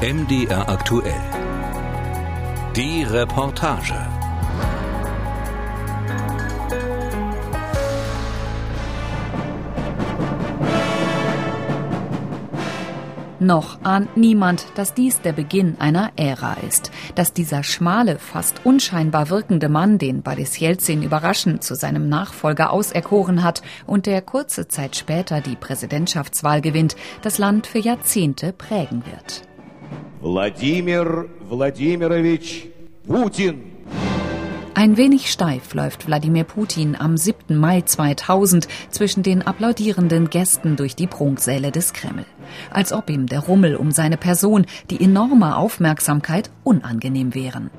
MDR aktuell. Die Reportage. Noch ahnt niemand, dass dies der Beginn einer Ära ist, dass dieser schmale, fast unscheinbar wirkende Mann, den Boris Jelzin überraschend zu seinem Nachfolger auserkoren hat und der kurze Zeit später die Präsidentschaftswahl gewinnt, das Land für Jahrzehnte prägen wird. Wladimir Wladimirovich Putin. Ein wenig steif läuft Wladimir Putin am 7. Mai 2000 zwischen den applaudierenden Gästen durch die Prunksäle des Kreml. Als ob ihm der Rummel um seine Person, die enorme Aufmerksamkeit unangenehm wären.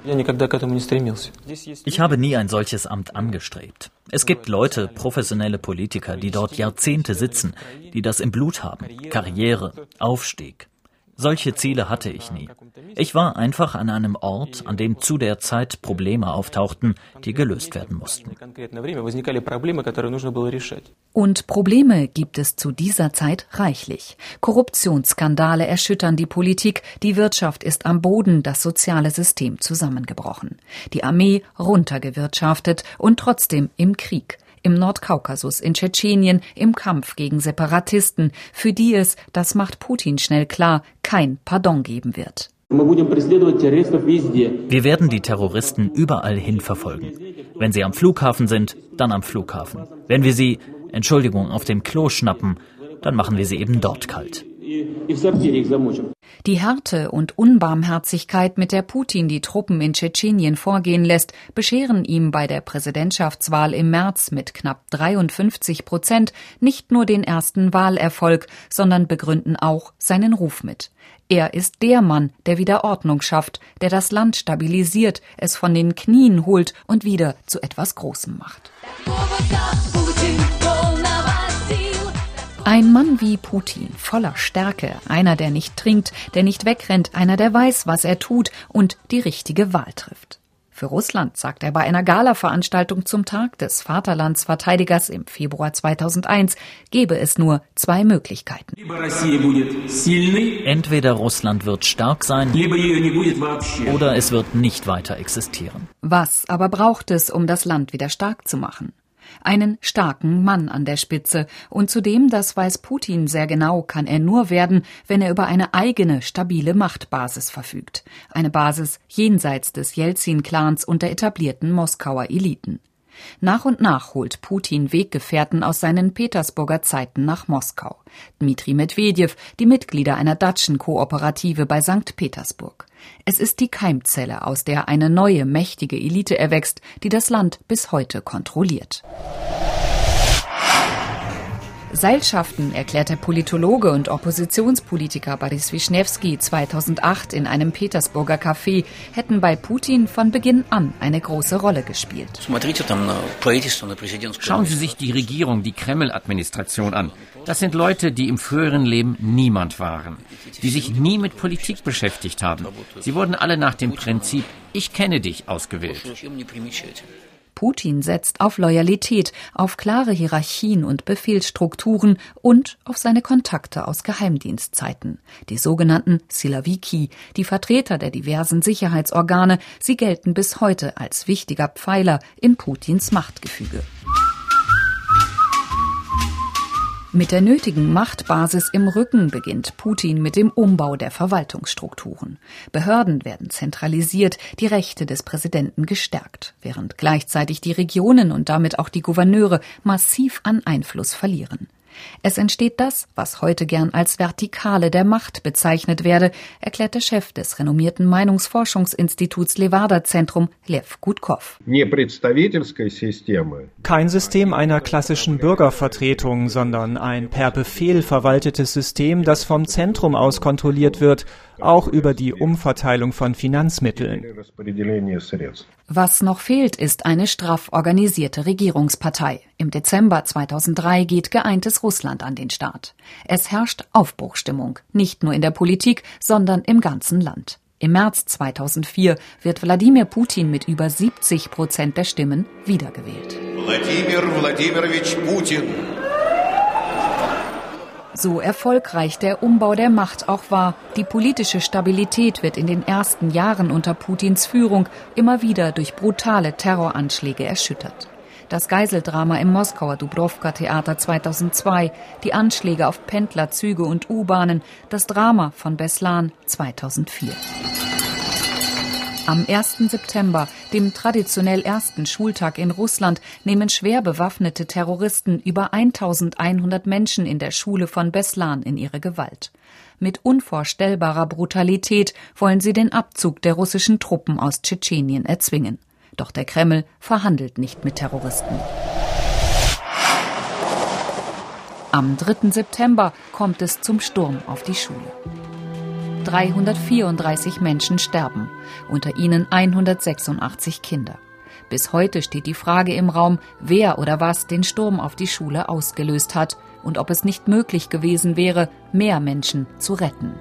Ich habe nie ein solches Amt angestrebt. Es gibt Leute, professionelle Politiker, die dort Jahrzehnte sitzen, die das im Blut haben. Karriere, Aufstieg. Solche Ziele hatte ich nie. Ich war einfach an einem Ort, an dem zu der Zeit Probleme auftauchten, die gelöst werden mussten. Und Probleme gibt es zu dieser Zeit reichlich. Korruptionsskandale erschüttern die Politik, die Wirtschaft ist am Boden, das soziale System zusammengebrochen. Die Armee runtergewirtschaftet und trotzdem im Krieg im Nordkaukasus, in Tschetschenien, im Kampf gegen Separatisten, für die es, das macht Putin schnell klar, kein Pardon geben wird. Wir werden die Terroristen überall hin verfolgen. Wenn sie am Flughafen sind, dann am Flughafen. Wenn wir sie, Entschuldigung, auf dem Klo schnappen, dann machen wir sie eben dort kalt. Die Härte und Unbarmherzigkeit, mit der Putin die Truppen in Tschetschenien vorgehen lässt, bescheren ihm bei der Präsidentschaftswahl im März mit knapp 53 Prozent nicht nur den ersten Wahlerfolg, sondern begründen auch seinen Ruf mit. Er ist der Mann, der wieder Ordnung schafft, der das Land stabilisiert, es von den Knien holt und wieder zu etwas Großem macht. Ein Mann wie Putin, voller Stärke, einer, der nicht trinkt, der nicht wegrennt, einer, der weiß, was er tut und die richtige Wahl trifft. Für Russland, sagt er bei einer Gala-Veranstaltung zum Tag des Vaterlandsverteidigers im Februar 2001, gebe es nur zwei Möglichkeiten. Entweder Russland wird stark sein oder es wird nicht weiter existieren. Was aber braucht es, um das Land wieder stark zu machen? Einen starken Mann an der Spitze. Und zudem, das weiß Putin sehr genau, kann er nur werden, wenn er über eine eigene, stabile Machtbasis verfügt. Eine Basis jenseits des Jelzin-Clans und der etablierten Moskauer Eliten. Nach und nach holt Putin Weggefährten aus seinen Petersburger Zeiten nach Moskau. Dmitri Medvedev, die Mitglieder einer Datschen-Kooperative bei St. Petersburg. Es ist die Keimzelle, aus der eine neue, mächtige Elite erwächst, die das Land bis heute kontrolliert. Seilschaften, erklärt der Politologe und Oppositionspolitiker Boris Wischnewski 2008 in einem Petersburger Café, hätten bei Putin von Beginn an eine große Rolle gespielt. Schauen Sie sich die Regierung, die Kreml-Administration an. Das sind Leute, die im früheren Leben niemand waren, die sich nie mit Politik beschäftigt haben. Sie wurden alle nach dem Prinzip Ich kenne dich ausgewählt. Putin setzt auf Loyalität, auf klare Hierarchien und Befehlsstrukturen und auf seine Kontakte aus Geheimdienstzeiten. Die sogenannten Silaviki, die Vertreter der diversen Sicherheitsorgane, sie gelten bis heute als wichtiger Pfeiler in Putins Machtgefüge. Mit der nötigen Machtbasis im Rücken beginnt Putin mit dem Umbau der Verwaltungsstrukturen. Behörden werden zentralisiert, die Rechte des Präsidenten gestärkt, während gleichzeitig die Regionen und damit auch die Gouverneure massiv an Einfluss verlieren. Es entsteht das, was heute gern als Vertikale der Macht bezeichnet werde, erklärt der Chef des renommierten Meinungsforschungsinstituts Levada Zentrum, Lev Gutkov. Kein System einer klassischen Bürgervertretung, sondern ein per Befehl verwaltetes System, das vom Zentrum aus kontrolliert wird, auch über die Umverteilung von Finanzmitteln. Was noch fehlt, ist eine straff organisierte Regierungspartei. Im Dezember 2003 geht geeintes Russland an den Start. Es herrscht Aufbruchstimmung, nicht nur in der Politik, sondern im ganzen Land. Im März 2004 wird Wladimir Putin mit über 70 Prozent der Stimmen wiedergewählt. Wladimir Wladimirovich Putin So erfolgreich der Umbau der Macht auch war, die politische Stabilität wird in den ersten Jahren unter Putins Führung immer wieder durch brutale Terroranschläge erschüttert. Das Geiseldrama im Moskauer Dubrovka-Theater 2002, die Anschläge auf Pendler, Züge und U-Bahnen, das Drama von Beslan 2004. Am 1. September, dem traditionell ersten Schultag in Russland, nehmen schwer bewaffnete Terroristen über 1100 Menschen in der Schule von Beslan in ihre Gewalt. Mit unvorstellbarer Brutalität wollen sie den Abzug der russischen Truppen aus Tschetschenien erzwingen. Doch der Kreml verhandelt nicht mit Terroristen. Am 3. September kommt es zum Sturm auf die Schule. 334 Menschen sterben, unter ihnen 186 Kinder. Bis heute steht die Frage im Raum, wer oder was den Sturm auf die Schule ausgelöst hat und ob es nicht möglich gewesen wäre, mehr Menschen zu retten.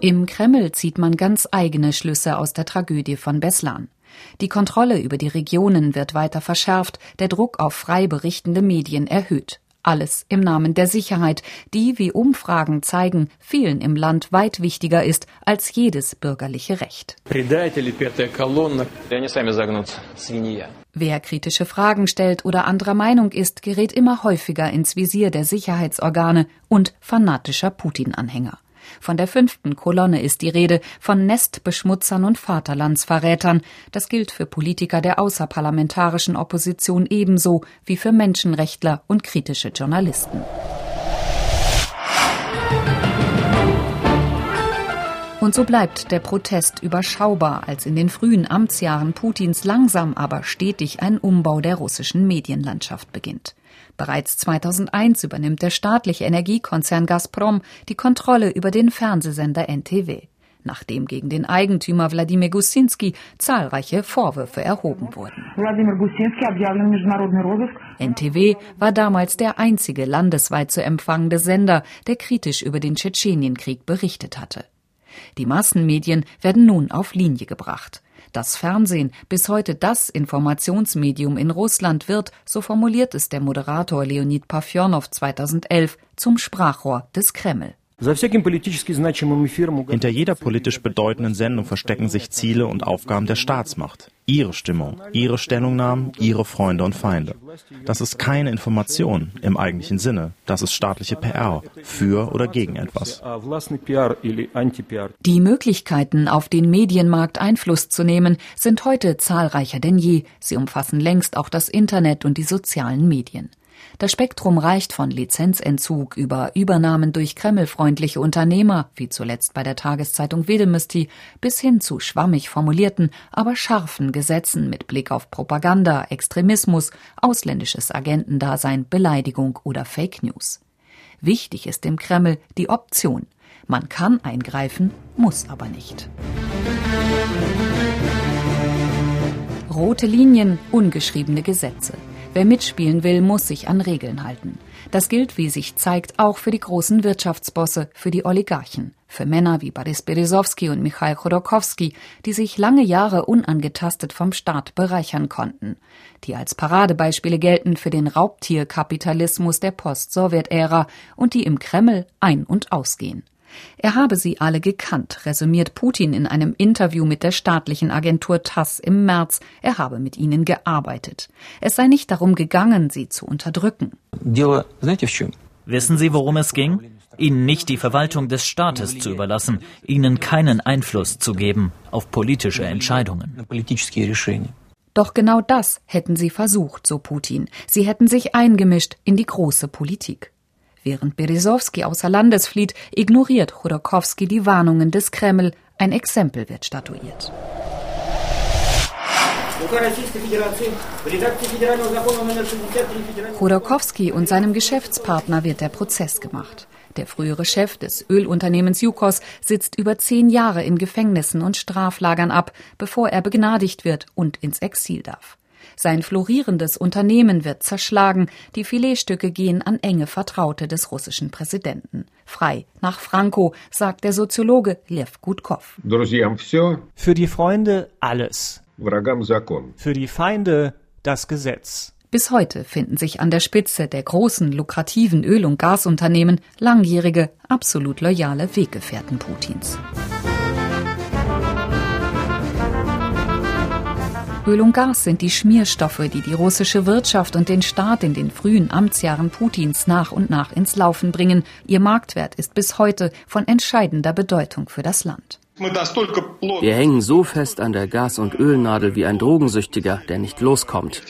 Im Kreml zieht man ganz eigene Schlüsse aus der Tragödie von Beslan. Die Kontrolle über die Regionen wird weiter verschärft, der Druck auf frei berichtende Medien erhöht. Alles im Namen der Sicherheit, die, wie Umfragen zeigen, vielen im Land weit wichtiger ist als jedes bürgerliche Recht. Wer kritische Fragen stellt oder anderer Meinung ist, gerät immer häufiger ins Visier der Sicherheitsorgane und fanatischer Putin-Anhänger. Von der fünften Kolonne ist die Rede, von Nestbeschmutzern und Vaterlandsverrätern. Das gilt für Politiker der außerparlamentarischen Opposition ebenso wie für Menschenrechtler und kritische Journalisten. Und so bleibt der Protest überschaubar, als in den frühen Amtsjahren Putins langsam aber stetig ein Umbau der russischen Medienlandschaft beginnt. Bereits 2001 übernimmt der staatliche Energiekonzern Gazprom die Kontrolle über den Fernsehsender NTW, nachdem gegen den Eigentümer Wladimir Gusinski zahlreiche Vorwürfe erhoben wurden. NTW war damals der einzige landesweit zu empfangende Sender, der kritisch über den Tschetschenienkrieg berichtet hatte. Die Massenmedien werden nun auf Linie gebracht. Das Fernsehen, bis heute das Informationsmedium in Russland, wird, so formuliert es der Moderator Leonid Pafjonow 2011, zum Sprachrohr des Kreml. Hinter jeder politisch bedeutenden Sendung verstecken sich Ziele und Aufgaben der Staatsmacht. Ihre Stimmung, ihre Stellungnahmen, ihre Freunde und Feinde. Das ist keine Information im eigentlichen Sinne. Das ist staatliche PR für oder gegen etwas. Die Möglichkeiten, auf den Medienmarkt Einfluss zu nehmen, sind heute zahlreicher denn je. Sie umfassen längst auch das Internet und die sozialen Medien. Das Spektrum reicht von Lizenzentzug über Übernahmen durch kremlfreundliche Unternehmer, wie zuletzt bei der Tageszeitung Wedemesti, bis hin zu schwammig formulierten, aber scharfen Gesetzen mit Blick auf Propaganda, Extremismus, ausländisches Agentendasein, Beleidigung oder Fake News. Wichtig ist dem Kreml die Option. Man kann eingreifen, muss aber nicht. Rote Linien, ungeschriebene Gesetze. Wer mitspielen will, muss sich an Regeln halten. Das gilt, wie sich zeigt, auch für die großen Wirtschaftsbosse, für die Oligarchen, für Männer wie Boris Berezowski und Michail Chodorkowski, die sich lange Jahre unangetastet vom Staat bereichern konnten, die als Paradebeispiele gelten für den Raubtierkapitalismus der Post-Sowjet-Ära und die im Kreml ein- und ausgehen. Er habe sie alle gekannt, resümiert Putin in einem Interview mit der staatlichen Agentur TASS im März. Er habe mit ihnen gearbeitet. Es sei nicht darum gegangen, sie zu unterdrücken. Wissen Sie, worum es ging? Ihnen nicht die Verwaltung des Staates zu überlassen, ihnen keinen Einfluss zu geben auf politische Entscheidungen. Doch genau das hätten sie versucht, so Putin. Sie hätten sich eingemischt in die große Politik. Während Berezowski außer Landes flieht, ignoriert Chodorkowski die Warnungen des Kreml. Ein Exempel wird statuiert. Chodorkowski und seinem Geschäftspartner wird der Prozess gemacht. Der frühere Chef des Ölunternehmens Yukos sitzt über zehn Jahre in Gefängnissen und Straflagern ab, bevor er begnadigt wird und ins Exil darf. Sein florierendes Unternehmen wird zerschlagen, die Filetstücke gehen an enge Vertraute des russischen Präsidenten. Frei nach Franco, sagt der Soziologe Lev Gutkov. Für die Freunde alles. Für die Feinde das Gesetz. Bis heute finden sich an der Spitze der großen, lukrativen Öl- und Gasunternehmen langjährige, absolut loyale Weggefährten Putins. Öl und Gas sind die Schmierstoffe, die die russische Wirtschaft und den Staat in den frühen Amtsjahren Putins nach und nach ins Laufen bringen. Ihr Marktwert ist bis heute von entscheidender Bedeutung für das Land. Wir hängen so fest an der Gas- und Ölnadel wie ein Drogensüchtiger, der nicht loskommt.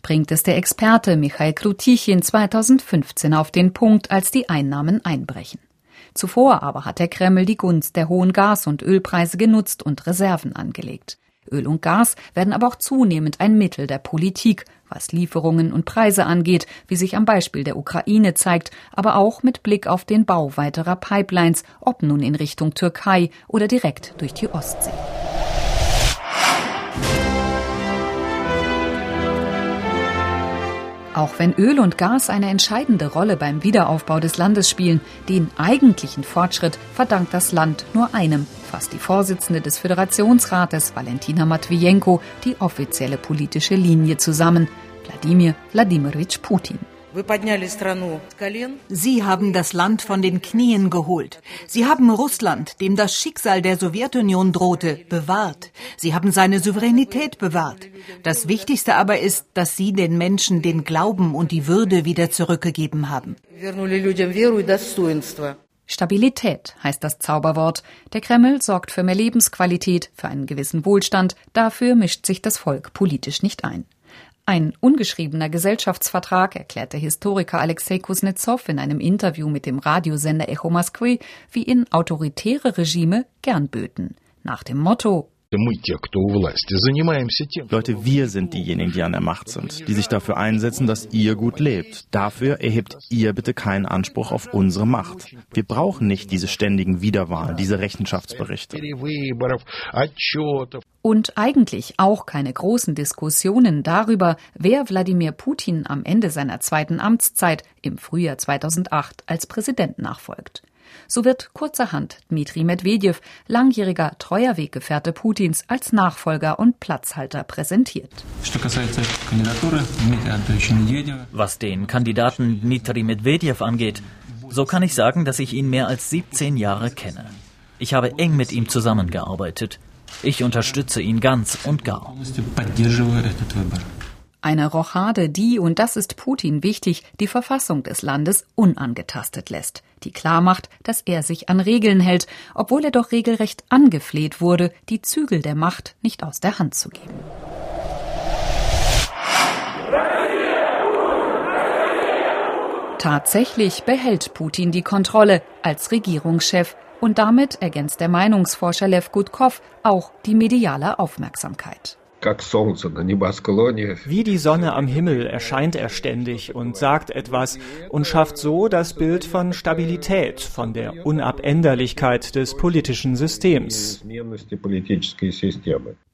Bringt es der Experte Michael Krutichin 2015 auf den Punkt, als die Einnahmen einbrechen. Zuvor aber hat der Kreml die Gunst der hohen Gas- und Ölpreise genutzt und Reserven angelegt. Öl und Gas werden aber auch zunehmend ein Mittel der Politik, was Lieferungen und Preise angeht, wie sich am Beispiel der Ukraine zeigt, aber auch mit Blick auf den Bau weiterer Pipelines, ob nun in Richtung Türkei oder direkt durch die Ostsee. Auch wenn Öl und Gas eine entscheidende Rolle beim Wiederaufbau des Landes spielen, den eigentlichen Fortschritt verdankt das Land nur einem, fasst die Vorsitzende des Föderationsrates Valentina Matwijenko die offizielle politische Linie zusammen. Wladimir Wladimirovich Putin. Sie haben das Land von den Knien geholt. Sie haben Russland, dem das Schicksal der Sowjetunion drohte, bewahrt. Sie haben seine Souveränität bewahrt. Das Wichtigste aber ist, dass Sie den Menschen den Glauben und die Würde wieder zurückgegeben haben. Stabilität heißt das Zauberwort. Der Kreml sorgt für mehr Lebensqualität, für einen gewissen Wohlstand. Dafür mischt sich das Volk politisch nicht ein. Ein ungeschriebener Gesellschaftsvertrag, erklärte Historiker Alexei Kuznetsov in einem Interview mit dem Radiosender Echo Moskwy, wie ihn autoritäre Regime gern böten. Nach dem Motto Leute, wir sind diejenigen, die an der Macht sind, die sich dafür einsetzen, dass ihr gut lebt. Dafür erhebt ihr bitte keinen Anspruch auf unsere Macht. Wir brauchen nicht diese ständigen Wiederwahlen, diese Rechenschaftsberichte. Und eigentlich auch keine großen Diskussionen darüber, wer Wladimir Putin am Ende seiner zweiten Amtszeit im Frühjahr 2008 als Präsident nachfolgt. So wird kurzerhand Dmitri Medvedev, langjähriger treuer Weggefährte Putins, als Nachfolger und Platzhalter präsentiert. Was den Kandidaten Dmitri Medvedev angeht, so kann ich sagen, dass ich ihn mehr als 17 Jahre kenne. Ich habe eng mit ihm zusammengearbeitet. Ich unterstütze ihn ganz und gar. Eine Rochade, die, und das ist Putin wichtig, die Verfassung des Landes unangetastet lässt, die klarmacht, dass er sich an Regeln hält, obwohl er doch regelrecht angefleht wurde, die Zügel der Macht nicht aus der Hand zu geben. Tatsächlich behält Putin die Kontrolle als Regierungschef und damit, ergänzt der Meinungsforscher Lev Gutkov, auch die mediale Aufmerksamkeit. Wie die Sonne am Himmel erscheint er ständig und sagt etwas und schafft so das Bild von Stabilität, von der Unabänderlichkeit des politischen Systems.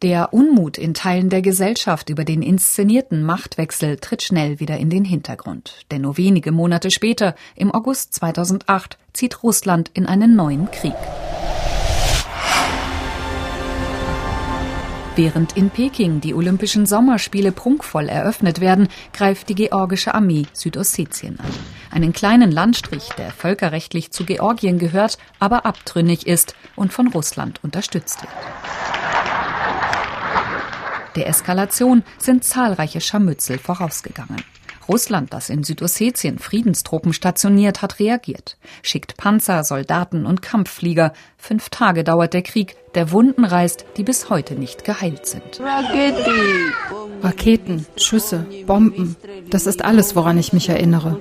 Der Unmut in Teilen der Gesellschaft über den inszenierten Machtwechsel tritt schnell wieder in den Hintergrund. Denn nur wenige Monate später, im August 2008, zieht Russland in einen neuen Krieg. Während in Peking die Olympischen Sommerspiele prunkvoll eröffnet werden, greift die georgische Armee Südossetien an. Einen kleinen Landstrich, der völkerrechtlich zu Georgien gehört, aber abtrünnig ist und von Russland unterstützt wird. Der Eskalation sind zahlreiche Scharmützel vorausgegangen. Russland, das in Südossetien Friedenstruppen stationiert, hat reagiert, schickt Panzer, Soldaten und Kampfflieger. Fünf Tage dauert der Krieg, der Wunden reißt, die bis heute nicht geheilt sind. Raketen, Schüsse, Bomben, das ist alles, woran ich mich erinnere.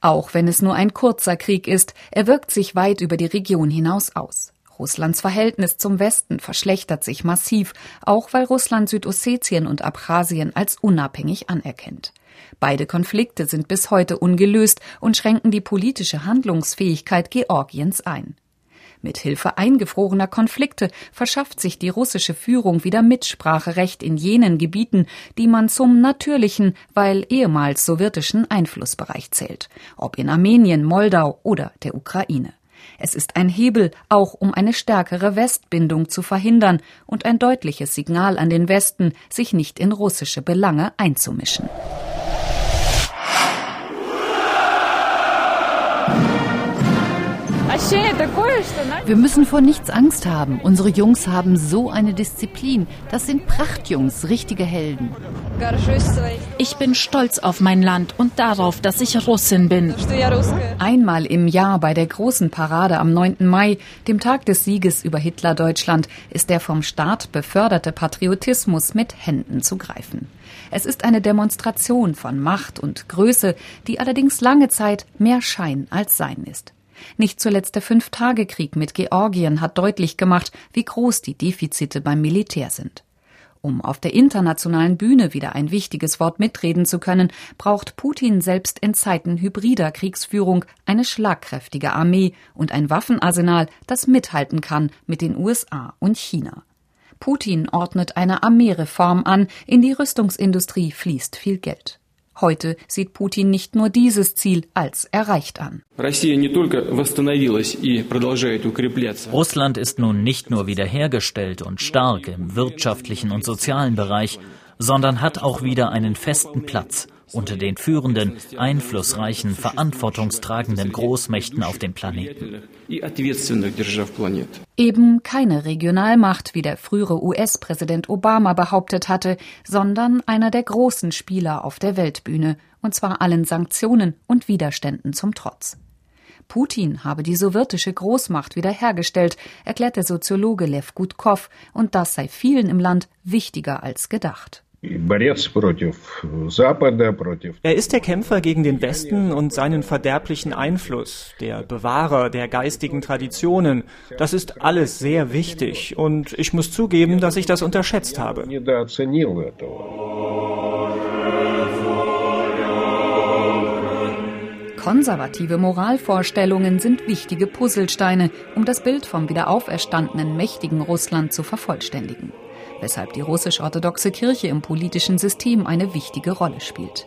Auch wenn es nur ein kurzer Krieg ist, er wirkt sich weit über die Region hinaus aus. Russlands Verhältnis zum Westen verschlechtert sich massiv, auch weil Russland Südossetien und Abchasien als unabhängig anerkennt. Beide Konflikte sind bis heute ungelöst und schränken die politische Handlungsfähigkeit Georgiens ein. Mit Hilfe eingefrorener Konflikte verschafft sich die russische Führung wieder Mitspracherecht in jenen Gebieten, die man zum natürlichen, weil ehemals sowjetischen Einflussbereich zählt, ob in Armenien, Moldau oder der Ukraine. Es ist ein Hebel, auch um eine stärkere Westbindung zu verhindern und ein deutliches Signal an den Westen, sich nicht in russische Belange einzumischen. Wir müssen vor nichts Angst haben. Unsere Jungs haben so eine Disziplin. Das sind Prachtjungs, richtige Helden. Ich bin stolz auf mein Land und darauf, dass ich Russin bin. Einmal im Jahr bei der großen Parade am 9. Mai, dem Tag des Sieges über Hitler-Deutschland, ist der vom Staat beförderte Patriotismus mit Händen zu greifen. Es ist eine Demonstration von Macht und Größe, die allerdings lange Zeit mehr Schein als Sein ist. Nicht zuletzt der Fünf-Tage-Krieg mit Georgien hat deutlich gemacht, wie groß die Defizite beim Militär sind. Um auf der internationalen Bühne wieder ein wichtiges Wort mitreden zu können, braucht Putin selbst in Zeiten hybrider Kriegsführung eine schlagkräftige Armee und ein Waffenarsenal, das mithalten kann mit den USA und China. Putin ordnet eine Armeereform an, in die Rüstungsindustrie fließt viel Geld. Heute sieht Putin nicht nur dieses Ziel als erreicht an. Russland ist nun nicht nur wiederhergestellt und stark im wirtschaftlichen und sozialen Bereich, sondern hat auch wieder einen festen Platz unter den führenden, einflussreichen, verantwortungstragenden Großmächten auf dem Planeten. Eben keine Regionalmacht, wie der frühere US-Präsident Obama behauptet hatte, sondern einer der großen Spieler auf der Weltbühne, und zwar allen Sanktionen und Widerständen zum Trotz. Putin habe die sowjetische Großmacht wiederhergestellt, erklärt der Soziologe Lev Gutkov, und das sei vielen im Land wichtiger als gedacht. Er ist der Kämpfer gegen den Westen und seinen verderblichen Einfluss, der Bewahrer der geistigen Traditionen. Das ist alles sehr wichtig und ich muss zugeben, dass ich das unterschätzt habe. Konservative Moralvorstellungen sind wichtige Puzzlesteine, um das Bild vom wiederauferstandenen mächtigen Russland zu vervollständigen weshalb die russisch-orthodoxe Kirche im politischen System eine wichtige Rolle spielt.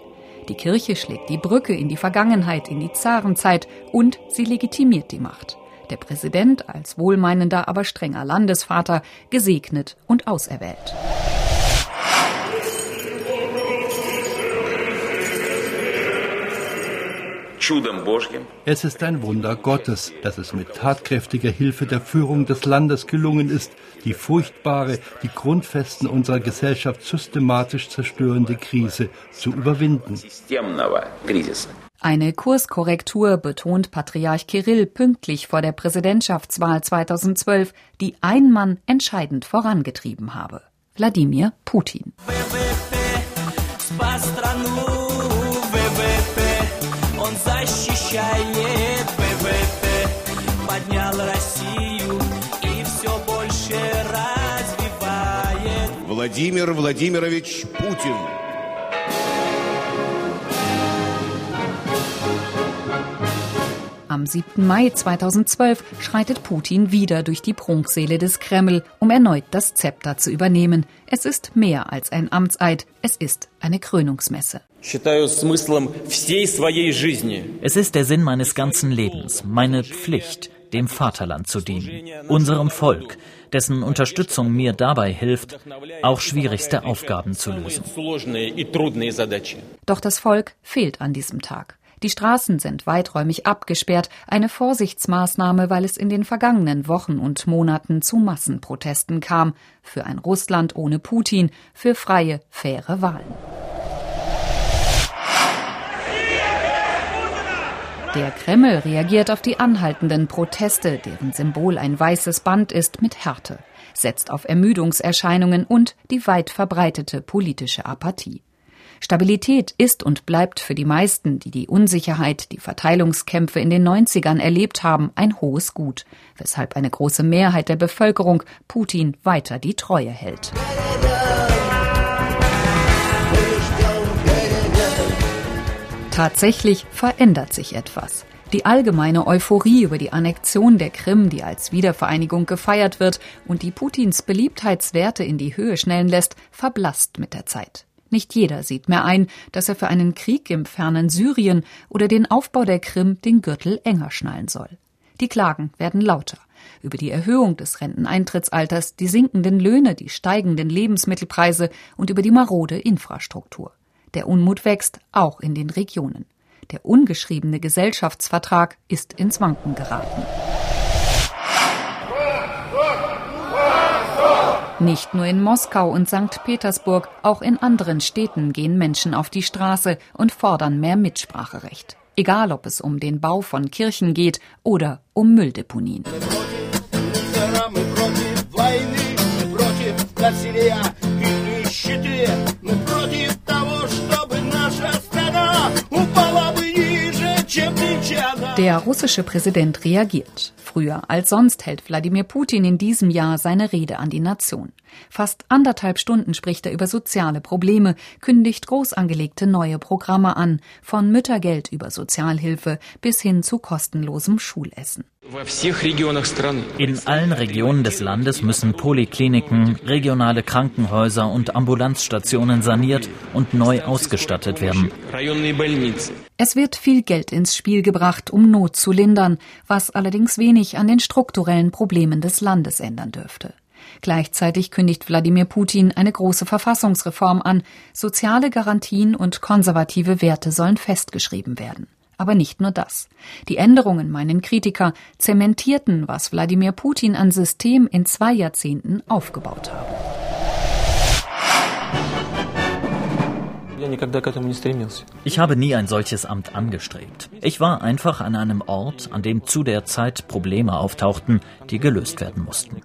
Die Kirche schlägt die Brücke in die Vergangenheit, in die Zarenzeit und sie legitimiert die Macht. Der Präsident als wohlmeinender, aber strenger Landesvater gesegnet und auserwählt. Es ist ein Wunder Gottes, dass es mit tatkräftiger Hilfe der Führung des Landes gelungen ist, die furchtbare, die Grundfesten unserer Gesellschaft systematisch zerstörende Krise zu überwinden. Eine Kurskorrektur betont Patriarch Kirill pünktlich vor der Präsidentschaftswahl 2012, die ein Mann entscheidend vorangetrieben habe. Wladimir Putin. Защищает ВВП, поднял Россию и все больше развивает. Владимир Владимирович Путин. Am 7. Mai 2012 schreitet Putin wieder durch die Prunksäle des Kreml, um erneut das Zepter zu übernehmen. Es ist mehr als ein Amtseid, es ist eine Krönungsmesse. Es ist der Sinn meines ganzen Lebens, meine Pflicht, dem Vaterland zu dienen, unserem Volk, dessen Unterstützung mir dabei hilft, auch schwierigste Aufgaben zu lösen. Doch das Volk fehlt an diesem Tag. Die Straßen sind weiträumig abgesperrt, eine Vorsichtsmaßnahme, weil es in den vergangenen Wochen und Monaten zu Massenprotesten kam, für ein Russland ohne Putin, für freie, faire Wahlen. Der Kreml reagiert auf die anhaltenden Proteste, deren Symbol ein weißes Band ist, mit Härte, setzt auf Ermüdungserscheinungen und die weit verbreitete politische Apathie. Stabilität ist und bleibt für die meisten, die die Unsicherheit, die Verteilungskämpfe in den 90ern erlebt haben, ein hohes Gut, weshalb eine große Mehrheit der Bevölkerung Putin weiter die Treue hält. Tatsächlich verändert sich etwas. Die allgemeine Euphorie über die Annexion der Krim, die als Wiedervereinigung gefeiert wird und die Putins Beliebtheitswerte in die Höhe schnellen lässt, verblasst mit der Zeit. Nicht jeder sieht mehr ein, dass er für einen Krieg im fernen Syrien oder den Aufbau der Krim den Gürtel enger schnallen soll. Die Klagen werden lauter über die Erhöhung des Renteneintrittsalters, die sinkenden Löhne, die steigenden Lebensmittelpreise und über die marode Infrastruktur. Der Unmut wächst auch in den Regionen. Der ungeschriebene Gesellschaftsvertrag ist ins Wanken geraten. Nicht nur in Moskau und St. Petersburg, auch in anderen Städten gehen Menschen auf die Straße und fordern mehr Mitspracherecht. Egal, ob es um den Bau von Kirchen geht oder um Mülldeponien. Der russische Präsident reagiert. Früher als sonst hält Wladimir Putin in diesem Jahr seine Rede an die Nation. Fast anderthalb Stunden spricht er über soziale Probleme, kündigt groß angelegte neue Programme an, von Müttergeld über Sozialhilfe bis hin zu kostenlosem Schulessen. In allen Regionen des Landes müssen Polikliniken, regionale Krankenhäuser und Ambulanzstationen saniert und neu ausgestattet werden. Es wird viel Geld ins Spiel gebracht, um Not zu lindern, was allerdings wenig an den strukturellen Problemen des Landes ändern dürfte. Gleichzeitig kündigt Wladimir Putin eine große Verfassungsreform an. Soziale Garantien und konservative Werte sollen festgeschrieben werden. Aber nicht nur das. Die Änderungen, meinen Kritiker, zementierten, was Wladimir Putin an System in zwei Jahrzehnten aufgebaut habe. Ich habe nie ein solches Amt angestrebt. Ich war einfach an einem Ort, an dem zu der Zeit Probleme auftauchten, die gelöst werden mussten.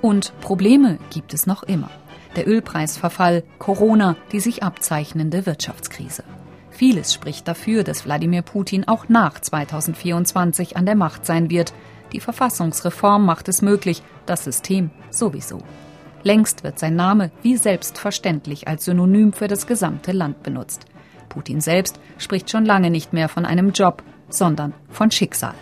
Und Probleme gibt es noch immer der Ölpreisverfall, Corona, die sich abzeichnende Wirtschaftskrise. Vieles spricht dafür, dass Wladimir Putin auch nach 2024 an der Macht sein wird. Die Verfassungsreform macht es möglich, das System sowieso. Längst wird sein Name wie selbstverständlich als Synonym für das gesamte Land benutzt. Putin selbst spricht schon lange nicht mehr von einem Job, sondern von Schicksal.